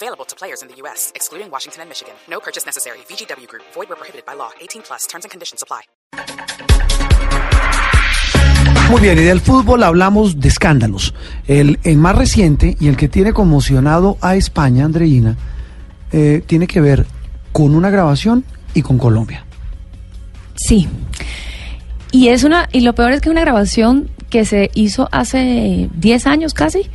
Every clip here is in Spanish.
Available to players in the U.S., excluding Washington and Michigan. No purchase necessary. VGW Group. Void where prohibited by law. 18 plus. Terms and conditions apply. Muy bien, y del fútbol hablamos de escándalos. El, el más reciente y el que tiene conmocionado a España, Andreina, eh, tiene que ver con una grabación y con Colombia. Sí. Y es una y lo peor es que es una grabación que se hizo hace 10 años casi,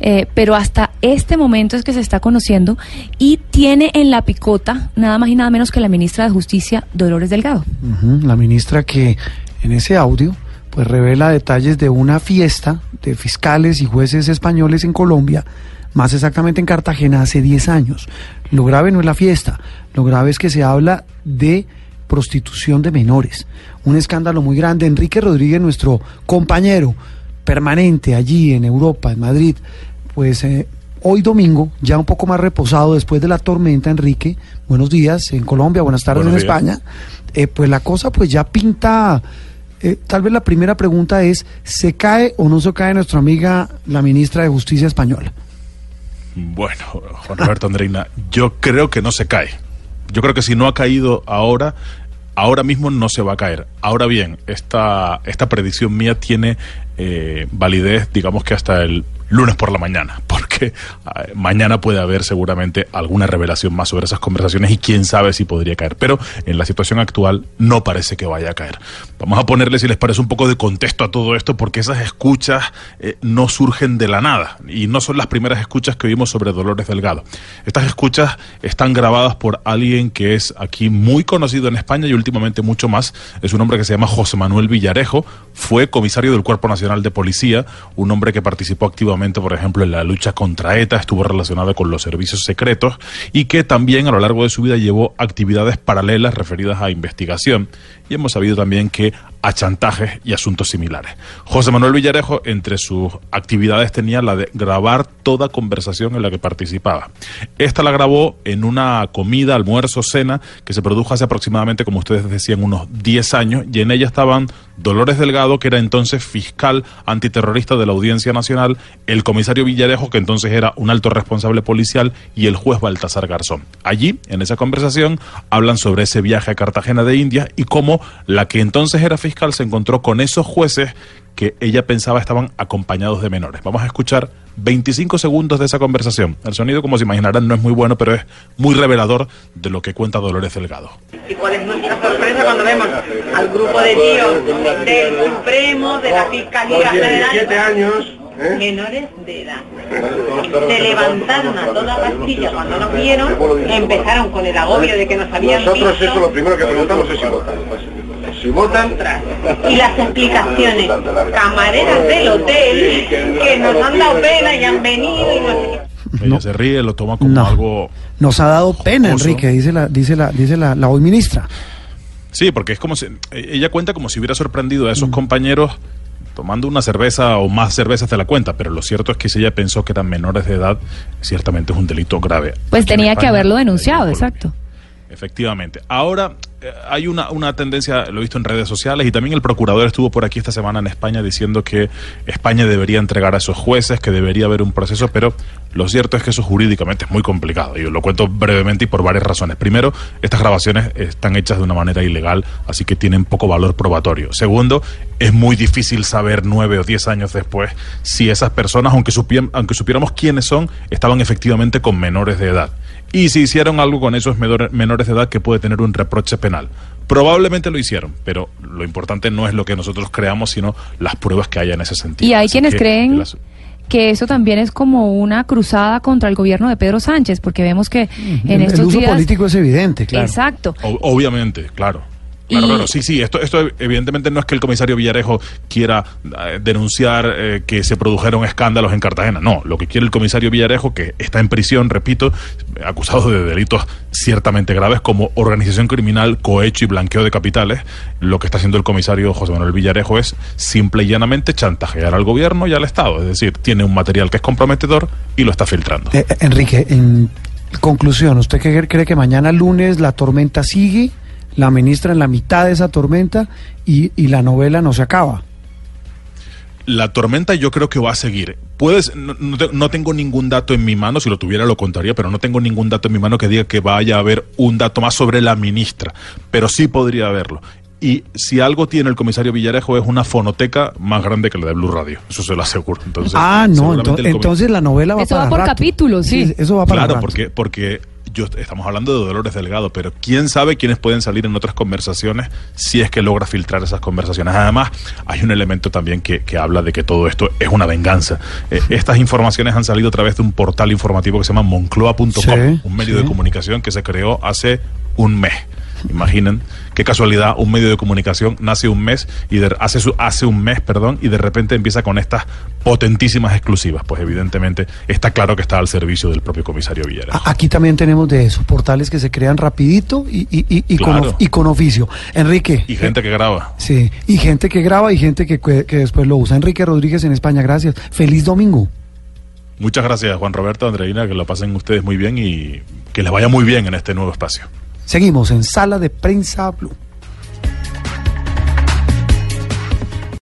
eh, pero hasta este momento es que se está conociendo y tiene en la picota nada más y nada menos que la ministra de Justicia, Dolores Delgado. La ministra que en ese audio pues revela detalles de una fiesta de fiscales y jueces españoles en Colombia, más exactamente en Cartagena hace 10 años. Lo grave no es la fiesta, lo grave es que se habla de prostitución de menores. Un escándalo muy grande. Enrique Rodríguez, nuestro compañero permanente allí en Europa, en Madrid, pues eh, hoy domingo, ya un poco más reposado después de la tormenta, Enrique, buenos días en Colombia, buenas tardes Buenos en días. España, eh, pues la cosa pues ya pinta, eh, tal vez la primera pregunta es, ¿se cae o no se cae nuestra amiga la ministra de Justicia española? Bueno, Juan Roberto Andreina, yo creo que no se cae. Yo creo que si no ha caído ahora, ahora mismo no se va a caer. Ahora bien, esta, esta predicción mía tiene eh, validez, digamos que hasta el lunes por la mañana, eh, mañana puede haber seguramente alguna revelación más sobre esas conversaciones y quién sabe si podría caer. Pero en la situación actual no parece que vaya a caer. Vamos a ponerle, si les parece, un poco de contexto a todo esto, porque esas escuchas eh, no surgen de la nada y no son las primeras escuchas que oímos sobre Dolores Delgado. Estas escuchas están grabadas por alguien que es aquí muy conocido en España y últimamente mucho más. Es un hombre que se llama José Manuel Villarejo, fue comisario del Cuerpo Nacional de Policía, un hombre que participó activamente, por ejemplo, en la lucha contra ETA, estuvo relacionado con los servicios secretos y que también a lo largo de su vida llevó actividades paralelas referidas a investigación. Y hemos sabido también que a chantajes y asuntos similares. José Manuel Villarejo, entre sus actividades, tenía la de grabar toda conversación en la que participaba. Esta la grabó en una comida, almuerzo, cena, que se produjo hace aproximadamente, como ustedes decían, unos 10 años, y en ella estaban Dolores Delgado, que era entonces fiscal antiterrorista de la Audiencia Nacional, el comisario Villarejo, que entonces era un alto responsable policial, y el juez Baltasar Garzón. Allí, en esa conversación, hablan sobre ese viaje a Cartagena de Indias y cómo la que entonces era fiscal se encontró con esos jueces que ella pensaba estaban acompañados de menores. Vamos a escuchar 25 segundos de esa conversación. El sonido, como se imaginarán, no es muy bueno, pero es muy revelador de lo que cuenta Dolores Delgado. ¿Y cuál es nuestra sorpresa cuando vemos al grupo de tíos del Supremo, de la Fiscalía General, años, ¿eh? menores de edad? Se levantaron a toda pastilla cuando nos vieron, empezaron con el agobio de que nos habían Nosotros visto, eso lo primero que preguntamos es si votan. Si votan, y las explicaciones, camareras del hotel, que nos han dado pena y han venido y nos... Ella se ríe, lo toma como No. algo... Nos ha dado pena, Jocoso. Enrique, dice la, dice la, dice la, la hoy ministra. Sí, porque es como si... Ella cuenta como si hubiera sorprendido a esos compañeros tomando una cerveza o más cervezas de la cuenta, pero lo cierto es que si ella pensó que eran menores de edad, ciertamente es un delito grave. Pues Aquí tenía que haberlo denunciado, exacto. Efectivamente. Ahora hay una, una tendencia, lo he visto en redes sociales, y también el procurador estuvo por aquí esta semana en España diciendo que España debería entregar a esos jueces, que debería haber un proceso, pero lo cierto es que eso jurídicamente es muy complicado. Y lo cuento brevemente y por varias razones. Primero, estas grabaciones están hechas de una manera ilegal, así que tienen poco valor probatorio. Segundo, es muy difícil saber nueve o diez años después si esas personas, aunque, supiem- aunque supiéramos quiénes son, estaban efectivamente con menores de edad. Y si hicieron algo con esos menor- menores de edad que puede tener un reproche penal. Probablemente lo hicieron, pero lo importante no es lo que nosotros creamos, sino las pruebas que haya en ese sentido. Y hay Así quienes que creen que eso también es como una cruzada contra el gobierno de Pedro Sánchez, porque vemos que en el, estos el uso días... político es evidente, claro. Exacto. O- obviamente, claro. Claro, Y- claro, sí, sí. Esto, esto evidentemente no es que el comisario Villarejo quiera eh, denunciar eh, que se produjeron escándalos en Cartagena. No, lo que quiere el comisario Villarejo, que está en prisión, repito, acusado de delitos ciertamente graves como organización criminal, cohecho y blanqueo de capitales, lo que está haciendo el comisario José Manuel Villarejo es simple y llanamente chantajear al gobierno y al Estado. Es decir, tiene un material que es comprometedor y lo está filtrando. Eh, Enrique, en conclusión, ¿usted cree que mañana lunes la tormenta sigue, la ministra en la mitad de esa tormenta y, y la novela no se acaba? La tormenta yo creo que va a seguir. Puedes, no, no te- no tengo ningún dato en mi mano, si lo tuviera lo contaría, pero no tengo ningún dato en mi mano que diga que vaya a haber un dato más sobre la ministra, pero sí podría haberlo. Y si algo tiene el comisario Villarejo es una fonoteca más grande que la de Blue Radio, eso se lo aseguro. Entonces, ah, no, entonces la novela va Eso para va por rato. capítulos, sí. Eso va para Claro, rato. porque, porque yo, estamos hablando de Dolores Delgado, pero quién sabe quiénes pueden salir en otras conversaciones si es que logra filtrar esas conversaciones. Además, hay un elemento también que, que habla de que todo esto es una venganza. Eh, estas informaciones han salido a través de un portal informativo que se llama moncloa.com, Sí, un medio sí. de comunicación que se creó hace un mes. Imaginen qué casualidad, un medio de comunicación nace un mes y de- hace su, hace un mes, perdón, y de repente empieza con estas potentísimas exclusivas. Pues evidentemente está claro que está al servicio del propio comisario Villera. A- Aquí también tenemos de eso, portales que se crean rapidito y, y, y, y con, of- y con oficio. Enrique. Y gente que graba. Sí, y gente que graba y gente que, que después lo usa. Enrique Rodríguez en España, gracias. Feliz domingo. Muchas gracias, Juan Roberto, Andreina, que lo pasen ustedes muy bien y que les vaya muy bien en este nuevo espacio. Seguimos en Sala de Prensa Blue.